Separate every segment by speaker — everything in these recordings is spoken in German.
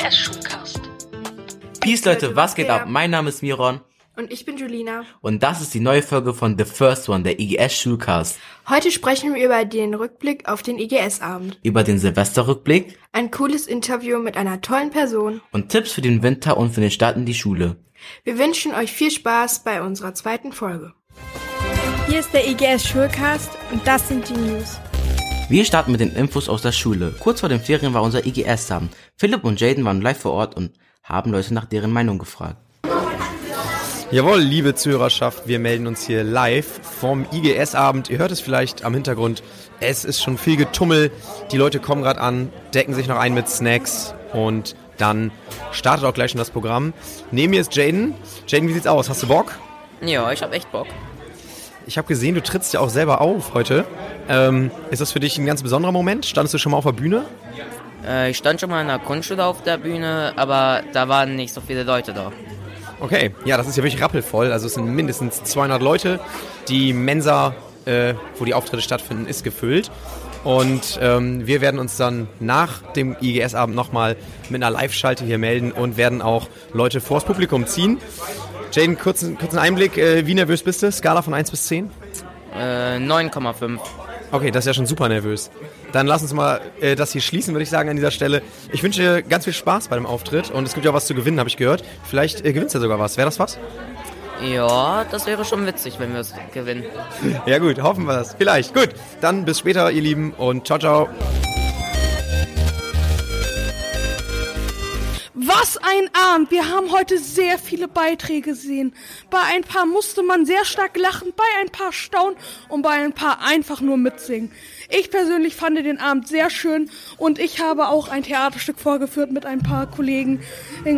Speaker 1: IGS-Schulcast.
Speaker 2: Peace Leute, was geht ab? Mein Name ist Miron
Speaker 3: Und ich bin Julina.
Speaker 2: und das ist die neue Folge von The First One, der IGS Schulcast.
Speaker 3: Heute sprechen wir über den Rückblick auf den IGS-Abend.
Speaker 2: Über den Silvesterrückblick
Speaker 3: Ein cooles Interview mit einer tollen Person.
Speaker 2: und Tipps für den Winter und für den Start in die Schule.
Speaker 3: Wir wünschen euch viel Spaß bei unserer zweiten Folge.
Speaker 4: Hier ist der IGS Schulcast und das sind die News.
Speaker 2: Wir starten mit den Infos aus der Schule. Kurz vor den Ferien war unser IGS-Abend. Philipp und Jaden waren live vor Ort und haben Leute nach deren Meinung gefragt.
Speaker 5: Jawohl, liebe Zuhörerschaft, wir melden uns hier live vom IGS-Abend. Ihr hört es vielleicht am Hintergrund. Es ist schon viel Getummel. Die Leute kommen gerade an, decken sich noch ein mit Snacks und dann startet auch gleich schon das Programm. Neben mir ist Jaden. Jaden, wie sieht's aus? Hast du Bock?
Speaker 6: Ja, ich hab echt Bock.
Speaker 5: Ich habe gesehen, du trittst ja auch selber auf heute. Ähm, ist das für dich ein ganz besonderer Moment? Standest du schon mal auf der Bühne?
Speaker 6: Äh, ich stand schon mal in der Grundschule auf der Bühne, aber da waren nicht so viele Leute da.
Speaker 5: Okay, ja, das ist ja wirklich rappelvoll. Also es sind mindestens 200 Leute. Die Mensa, äh, wo die Auftritte stattfinden, ist gefüllt. Und ähm, wir werden uns dann nach dem IGS-Abend nochmal mit einer Live-Schalte hier melden und werden auch Leute vors Publikum ziehen. Jaden, kurzen, kurzen Einblick. Äh, wie nervös bist du? Skala von 1 bis 10?
Speaker 6: Äh, 9,5.
Speaker 5: Okay, das ist ja schon super nervös. Dann lass uns mal äh, das hier schließen, würde ich sagen, an dieser Stelle. Ich wünsche dir ganz viel Spaß bei dem Auftritt und es gibt ja auch was zu gewinnen, habe ich gehört. Vielleicht äh, gewinnst du ja sogar was. Wäre das was?
Speaker 6: Ja, das wäre schon witzig, wenn wir es gewinnen.
Speaker 5: Ja gut, hoffen wir das. Vielleicht. Gut, dann bis später, ihr Lieben, und ciao, ciao.
Speaker 7: Was ein Abend! Wir haben heute sehr viele Beiträge gesehen. Bei ein paar musste man sehr stark lachen, bei ein paar staunen und bei ein paar einfach nur mitsingen. Ich persönlich fand den Abend sehr schön und ich habe auch ein Theaterstück vorgeführt mit ein paar Kollegen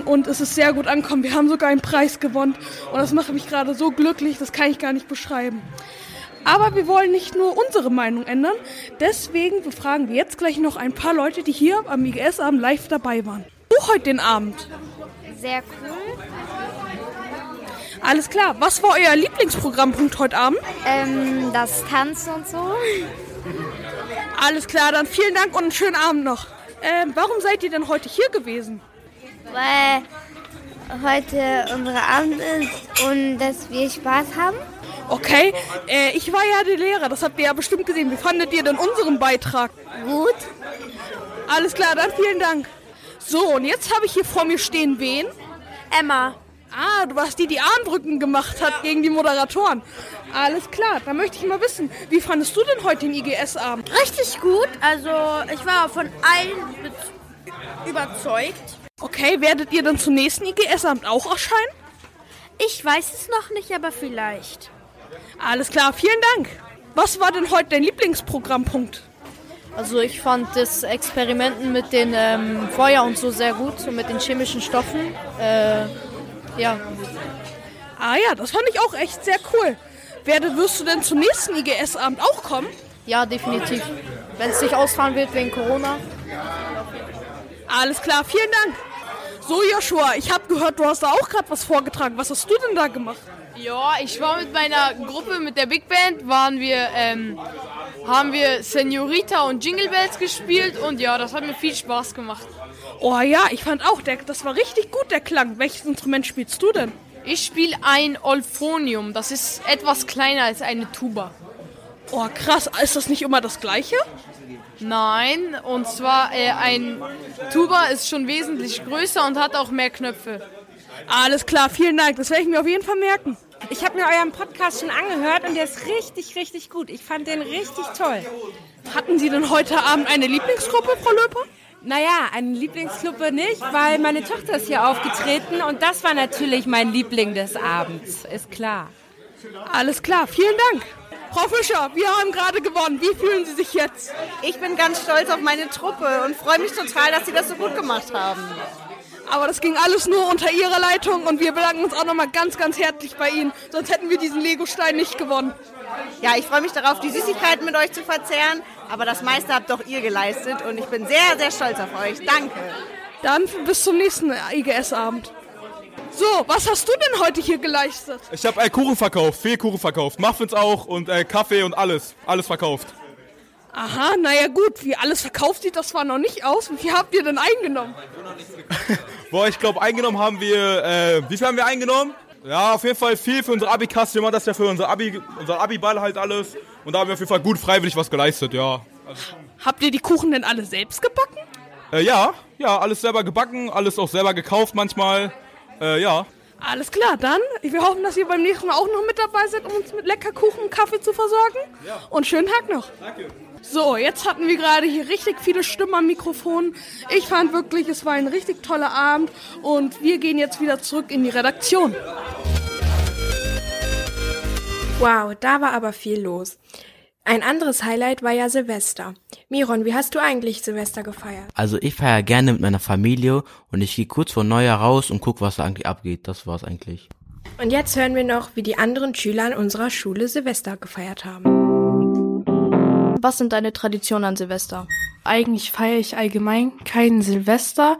Speaker 7: und es ist sehr gut angekommen. Wir haben sogar einen Preis gewonnen und das macht mich gerade so glücklich, das kann ich gar nicht beschreiben. Aber wir wollen nicht nur unsere Meinung ändern, deswegen befragen wir jetzt gleich noch ein paar Leute, die hier am IGS-Abend live dabei waren. Du heute den Abend.
Speaker 4: Sehr cool.
Speaker 7: Alles klar. Was war euer Lieblingsprogrammpunkt heute Abend?
Speaker 4: Ähm, das Tanzen und so.
Speaker 7: Alles klar, dann vielen Dank und einen schönen Abend noch. Ähm, warum seid ihr denn heute hier gewesen?
Speaker 8: weil heute unsere Abend ist und dass wir Spaß haben.
Speaker 7: Okay, äh, ich war ja der Lehrer, das habt ihr ja bestimmt gesehen. Wie fandet ihr denn unseren Beitrag?
Speaker 8: Gut.
Speaker 7: Alles klar, dann vielen Dank. So, und jetzt habe ich hier vor mir stehen wen?
Speaker 4: Emma.
Speaker 7: Ah, du warst die, die Armdrücken gemacht hat gegen die Moderatoren. Alles klar, dann möchte ich mal wissen, wie fandest du denn heute den IGS-Abend?
Speaker 9: Richtig gut. Also ich war von allen be- überzeugt.
Speaker 7: Okay, werdet ihr dann zum nächsten IGS-Abend auch erscheinen?
Speaker 9: Ich weiß es noch nicht, aber vielleicht.
Speaker 7: Alles klar, vielen Dank. Was war denn heute dein Lieblingsprogrammpunkt?
Speaker 10: Also ich fand das Experimenten mit den ähm, Feuer und so sehr gut, so mit den chemischen Stoffen. Äh, ja,
Speaker 7: Ah ja, das fand ich auch echt sehr cool. Werde, wirst du denn zum nächsten IGS-Abend auch kommen?
Speaker 10: ja, definitiv. Wenn es nicht ausfahren wird wegen Corona.
Speaker 7: Alles klar, vielen Dank. So, Joshua, ich habe gehört, du hast da auch gerade was vorgetragen. Was hast du denn da gemacht?
Speaker 11: Ja, ich war mit meiner Gruppe, mit der Big Band, waren wir, ähm, haben wir Senorita und Jingle Bells gespielt und ja, das hat mir viel Spaß gemacht.
Speaker 7: Oh ja, ich fand auch, der, das war richtig gut, der Klang. Welches Instrument spielst du denn?
Speaker 11: Ich spiele ein Olphonium, das ist etwas kleiner als eine Tuba.
Speaker 7: Oh krass, ist das nicht immer das gleiche?
Speaker 11: Nein, und zwar äh, ein Tuba ist schon wesentlich größer und hat auch mehr Knöpfe.
Speaker 7: Alles klar, vielen Dank. Das werde ich mir auf jeden Fall merken.
Speaker 12: Ich habe mir euren Podcast schon angehört und der ist richtig, richtig gut. Ich fand den richtig toll.
Speaker 7: Hatten Sie denn heute Abend eine Lieblingsgruppe, Frau Löper?
Speaker 12: Naja, eine Lieblingsgruppe nicht, weil meine Tochter ist hier aufgetreten und das war natürlich mein Liebling des Abends, ist klar.
Speaker 7: Alles klar, vielen Dank. Frau Fischer, wir haben gerade gewonnen. Wie fühlen Sie sich jetzt?
Speaker 13: Ich bin ganz stolz auf meine Truppe und freue mich total, dass Sie das so gut gemacht haben.
Speaker 7: Aber das ging alles nur unter Ihrer Leitung und wir bedanken uns auch nochmal ganz, ganz herzlich bei Ihnen. Sonst hätten wir diesen Lego-Stein nicht gewonnen.
Speaker 13: Ja, ich freue mich darauf, die Süßigkeiten mit euch zu verzehren, aber das meiste habt doch ihr geleistet und ich bin sehr, sehr stolz auf euch. Danke.
Speaker 7: Dann bis zum nächsten IGS-Abend. So, was hast du denn heute hier geleistet?
Speaker 14: Ich habe äh, Kuchen verkauft, viel Kuchen verkauft, Muffins auch und äh, Kaffee und alles, alles verkauft.
Speaker 7: Aha, naja gut, wie alles verkauft sieht das zwar noch nicht aus. Wie viel habt ihr denn eingenommen?
Speaker 1: Boah, ich glaube, eingenommen haben wir, äh, wie viel haben wir eingenommen? Ja, auf jeden Fall viel für unsere Abi-Kasse. Wir machen das ja für unser Abi, unser Abi-Ball halt alles. Und da haben wir auf jeden Fall gut freiwillig was geleistet, ja. Also,
Speaker 7: Habt ihr die Kuchen denn alle selbst gebacken?
Speaker 1: äh, ja, ja, alles selber gebacken, alles auch selber gekauft manchmal. Äh, ja.
Speaker 7: Alles klar, dann. Wir hoffen, dass ihr beim nächsten Mal auch noch mit dabei seid, um uns mit lecker Kuchen und Kaffee zu versorgen.
Speaker 1: Ja.
Speaker 7: Und schönen Tag noch.
Speaker 1: Danke.
Speaker 7: So, jetzt hatten wir gerade hier richtig viele Stimmen am Mikrofon. Ich fand wirklich, es war ein richtig toller Abend und wir gehen jetzt wieder zurück in die Redaktion.
Speaker 3: Wow, da war aber viel los. Ein anderes Highlight war ja Silvester. Miron, wie hast du eigentlich Silvester gefeiert?
Speaker 2: Also ich feiere gerne mit meiner Familie und ich gehe kurz vor Neujahr raus und guck, was da eigentlich abgeht. Das war's eigentlich.
Speaker 3: Und jetzt hören wir noch, wie die anderen Schüler an unserer Schule Silvester gefeiert haben.
Speaker 10: Was sind deine Traditionen an Silvester?
Speaker 14: Eigentlich feiere ich allgemein kein Silvester,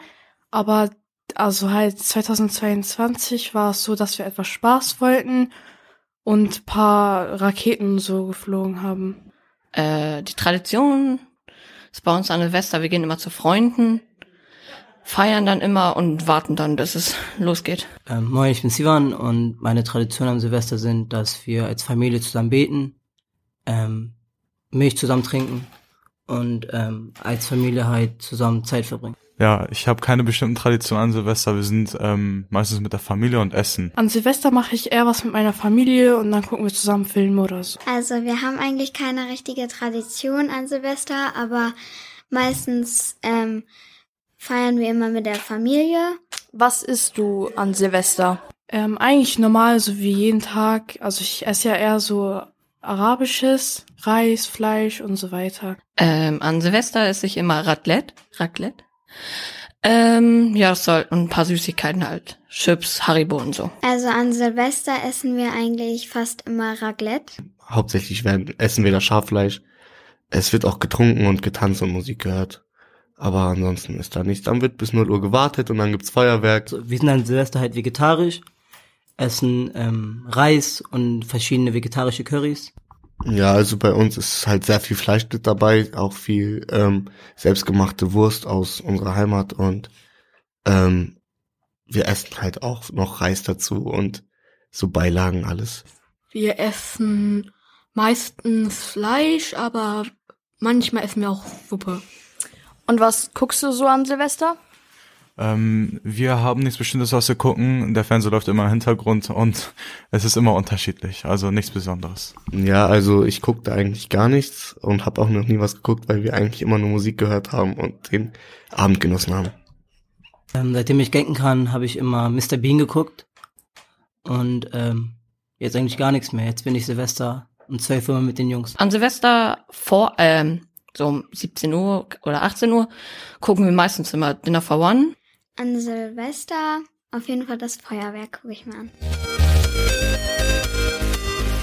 Speaker 14: aber also halt 2022 war es so, dass wir etwas Spaß wollten und paar Raketen so geflogen haben.
Speaker 6: Äh, die Tradition ist bei uns an Silvester, wir gehen immer zu Freunden, feiern dann immer und warten dann, bis es losgeht.
Speaker 15: Ähm, moin, ich bin Sivan und meine Traditionen am Silvester sind, dass wir als Familie zusammen beten, ähm, Milch zusammen trinken und ähm, als Familie halt zusammen Zeit verbringen.
Speaker 16: Ja, ich habe keine bestimmten Traditionen an Silvester. Wir sind ähm, meistens mit der Familie und essen.
Speaker 14: An Silvester mache ich eher was mit meiner Familie und dann gucken wir zusammen Filme oder so.
Speaker 8: Also wir haben eigentlich keine richtige Tradition an Silvester, aber meistens ähm, feiern wir immer mit der Familie.
Speaker 10: Was isst du an Silvester?
Speaker 14: Ähm, eigentlich normal, so wie jeden Tag. Also ich esse ja eher so arabisches, Reis, Fleisch und so weiter.
Speaker 6: Ähm, an Silvester esse ich immer Raclette. Raclette. Ähm, ja, es soll und ein paar Süßigkeiten halt. Chips, Haribo und so.
Speaker 8: Also an Silvester essen wir eigentlich fast immer Raclette.
Speaker 17: Hauptsächlich werden, essen wir das Schaffleisch. Es wird auch getrunken und getanzt und Musik gehört. Aber ansonsten ist da nichts. Dann wird bis 0 Uhr gewartet und dann gibt's Feuerwerk.
Speaker 15: Also, wir sind an Silvester halt vegetarisch, essen ähm, Reis und verschiedene vegetarische Currys.
Speaker 17: Ja, also bei uns ist halt sehr viel Fleisch mit dabei, auch viel ähm, selbstgemachte Wurst aus unserer Heimat und ähm, wir essen halt auch noch Reis dazu und so Beilagen alles.
Speaker 18: Wir essen meistens Fleisch, aber manchmal essen wir auch Suppe.
Speaker 10: Und was guckst du so an Silvester?
Speaker 16: Ähm, wir haben nichts Bestimmtes, was wir gucken. Der Fernseher läuft immer im Hintergrund und es ist immer unterschiedlich, also nichts Besonderes.
Speaker 17: Ja, also ich guckte eigentlich gar nichts und habe auch noch nie was geguckt, weil wir eigentlich immer nur Musik gehört haben und den Abend genossen haben.
Speaker 15: Ähm, seitdem ich denken kann, habe ich immer Mr. Bean geguckt und ähm, jetzt eigentlich gar nichts mehr. Jetzt bin ich Silvester um 12 Uhr mit den Jungs.
Speaker 6: An Silvester vor, ähm, so um 17 Uhr oder 18 Uhr gucken wir meistens immer Dinner for One.
Speaker 8: An Silvester auf jeden Fall das Feuerwerk gucke ich mir an.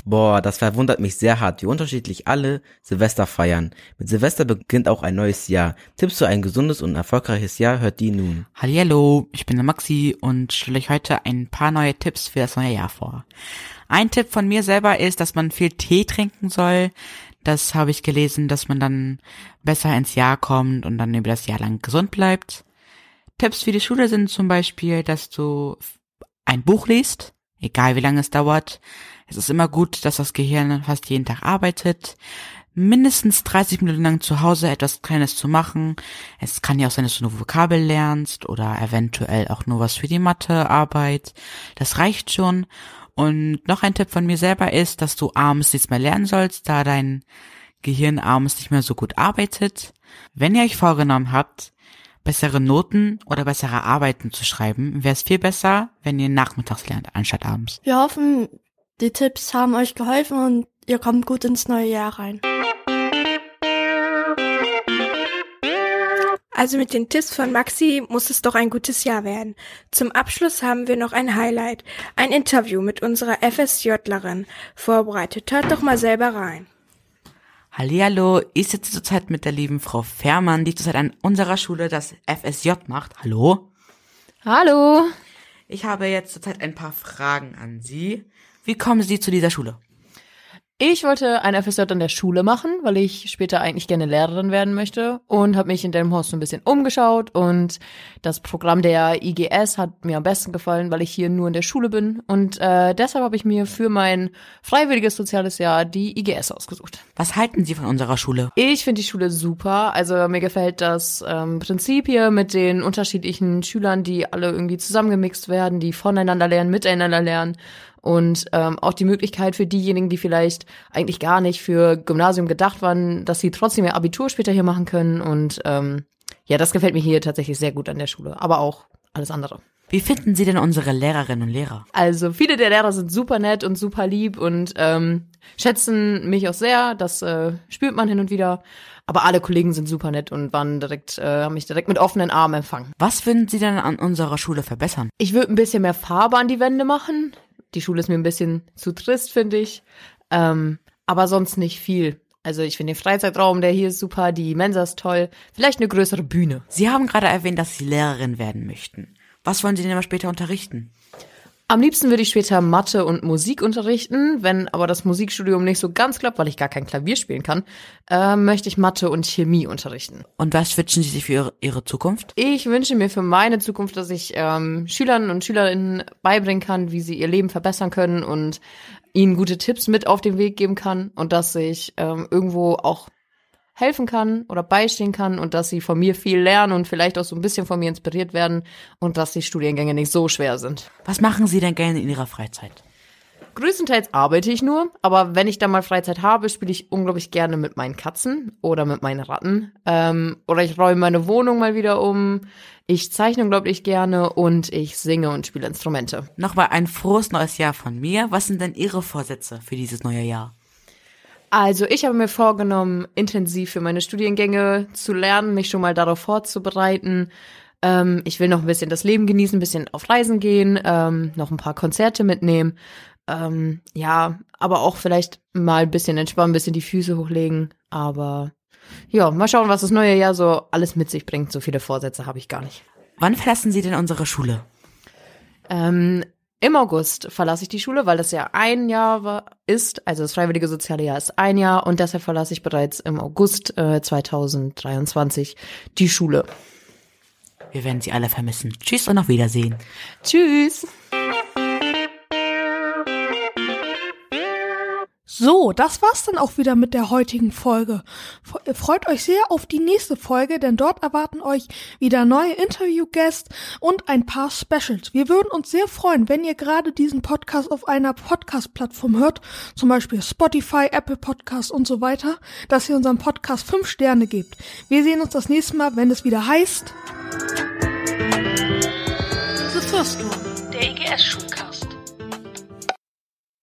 Speaker 2: Boah, das verwundert mich sehr hart, wie unterschiedlich alle Silvester feiern. Mit Silvester beginnt auch ein neues Jahr. Tipps für ein gesundes und erfolgreiches Jahr hört die nun.
Speaker 19: Hallihallo, ich bin der Maxi und stelle euch heute ein paar neue Tipps für das neue Jahr vor. Ein Tipp von mir selber ist, dass man viel Tee trinken soll. Das habe ich gelesen, dass man dann besser ins Jahr kommt und dann über das Jahr lang gesund bleibt. Tipps für die Schule sind zum Beispiel, dass du ein Buch liest, egal wie lange es dauert. Es ist immer gut, dass das Gehirn fast jeden Tag arbeitet. Mindestens 30 Minuten lang zu Hause etwas Kleines zu machen. Es kann ja auch sein, dass du nur Vokabel lernst oder eventuell auch nur was für die Mathearbeit. Das reicht schon. Und noch ein Tipp von mir selber ist, dass du abends nichts mehr lernen sollst, da dein Gehirn abends nicht mehr so gut arbeitet. Wenn ihr euch vorgenommen habt, bessere Noten oder bessere Arbeiten zu schreiben, wäre es viel besser, wenn ihr nachmittags lernt, anstatt abends.
Speaker 18: Wir hoffen, die Tipps haben euch geholfen und ihr kommt gut ins neue Jahr rein.
Speaker 3: Also mit den Tipps von Maxi muss es doch ein gutes Jahr werden. Zum Abschluss haben wir noch ein Highlight, ein Interview mit unserer FSJlerin vorbereitet. Hört doch mal selber rein.
Speaker 19: Hallihallo, ich sitze zurzeit mit der lieben Frau Fährmann, die zurzeit an unserer Schule das FSJ macht. Hallo?
Speaker 10: Hallo.
Speaker 19: Ich habe jetzt zurzeit ein paar Fragen an Sie. Wie kommen Sie zu dieser Schule?
Speaker 20: Ich wollte ein FSJ an der Schule machen, weil ich später eigentlich gerne Lehrerin werden möchte und habe mich in Delmenhorst so ein bisschen umgeschaut und das Programm der IGS hat mir am besten gefallen, weil ich hier nur in der Schule bin und äh, deshalb habe ich mir für mein freiwilliges soziales Jahr die IGS ausgesucht.
Speaker 19: Was halten Sie von unserer Schule?
Speaker 20: Ich finde die Schule super, also mir gefällt das ähm, Prinzip hier mit den unterschiedlichen Schülern, die alle irgendwie zusammengemixt werden, die voneinander lernen, miteinander lernen und ähm, auch die Möglichkeit für diejenigen, die vielleicht eigentlich gar nicht für Gymnasium gedacht waren, dass sie trotzdem ihr Abitur später hier machen können. Und ähm, ja, das gefällt mir hier tatsächlich sehr gut an der Schule, aber auch alles andere.
Speaker 19: Wie finden Sie denn unsere Lehrerinnen und Lehrer?
Speaker 20: Also viele der Lehrer sind super nett und super lieb und ähm, schätzen mich auch sehr. Das äh, spürt man hin und wieder. Aber alle Kollegen sind super nett und waren direkt, äh, haben mich direkt mit offenen Armen empfangen.
Speaker 19: Was würden Sie denn an unserer Schule verbessern?
Speaker 20: Ich würde ein bisschen mehr Farbe an die Wände machen. Die Schule ist mir ein bisschen zu trist, finde ich. Ähm, aber sonst nicht viel. Also ich finde den Freizeitraum, der hier ist super, die Mensa ist toll. Vielleicht eine größere Bühne.
Speaker 19: Sie haben gerade erwähnt, dass Sie Lehrerin werden möchten. Was wollen Sie denn aber später unterrichten?
Speaker 20: Am liebsten würde ich später Mathe und Musik unterrichten. Wenn aber das Musikstudium nicht so ganz klappt, weil ich gar kein Klavier spielen kann, äh, möchte ich Mathe und Chemie unterrichten.
Speaker 19: Und was wünschen Sie sich für Ihre, Ihre Zukunft?
Speaker 20: Ich wünsche mir für meine Zukunft, dass ich ähm, Schülern und Schülerinnen beibringen kann, wie sie ihr Leben verbessern können und ihnen gute Tipps mit auf den Weg geben kann und dass ich ähm, irgendwo auch helfen kann oder beistehen kann und dass sie von mir viel lernen und vielleicht auch so ein bisschen von mir inspiriert werden und dass die Studiengänge nicht so schwer sind.
Speaker 19: Was machen Sie denn gerne in Ihrer Freizeit?
Speaker 20: Größtenteils arbeite ich nur, aber wenn ich dann mal Freizeit habe, spiele ich unglaublich gerne mit meinen Katzen oder mit meinen Ratten. Ähm, oder ich räume meine Wohnung mal wieder um. Ich zeichne unglaublich gerne und ich singe und spiele Instrumente.
Speaker 19: Nochmal ein frohes neues Jahr von mir. Was sind denn Ihre Vorsätze für dieses neue Jahr?
Speaker 20: Also ich habe mir vorgenommen, intensiv für meine Studiengänge zu lernen, mich schon mal darauf vorzubereiten. Ähm, ich will noch ein bisschen das Leben genießen, ein bisschen auf Reisen gehen, ähm, noch ein paar Konzerte mitnehmen. Ähm, ja, aber auch vielleicht mal ein bisschen entspannen, ein bisschen die Füße hochlegen. Aber ja, mal schauen, was das neue Jahr so alles mit sich bringt. So viele Vorsätze habe ich gar nicht.
Speaker 19: Wann verlassen Sie denn unsere Schule?
Speaker 20: Ähm, im August verlasse ich die Schule, weil das ja ein Jahr war, ist, also das freiwillige soziale Jahr ist ein Jahr und deshalb verlasse ich bereits im August äh, 2023 die Schule.
Speaker 19: Wir werden Sie alle vermissen. Tschüss und auf Wiedersehen.
Speaker 20: Tschüss.
Speaker 7: So, das war's dann auch wieder mit der heutigen Folge. Freut euch sehr auf die nächste Folge, denn dort erwarten euch wieder neue Interviewgäste und ein paar Specials. Wir würden uns sehr freuen, wenn ihr gerade diesen Podcast auf einer Podcast-Plattform hört, zum Beispiel Spotify, Apple Podcast und so weiter, dass ihr unserem Podcast fünf Sterne gebt. Wir sehen uns das nächste Mal, wenn es wieder heißt
Speaker 21: The First One, der EGS-Schulcast.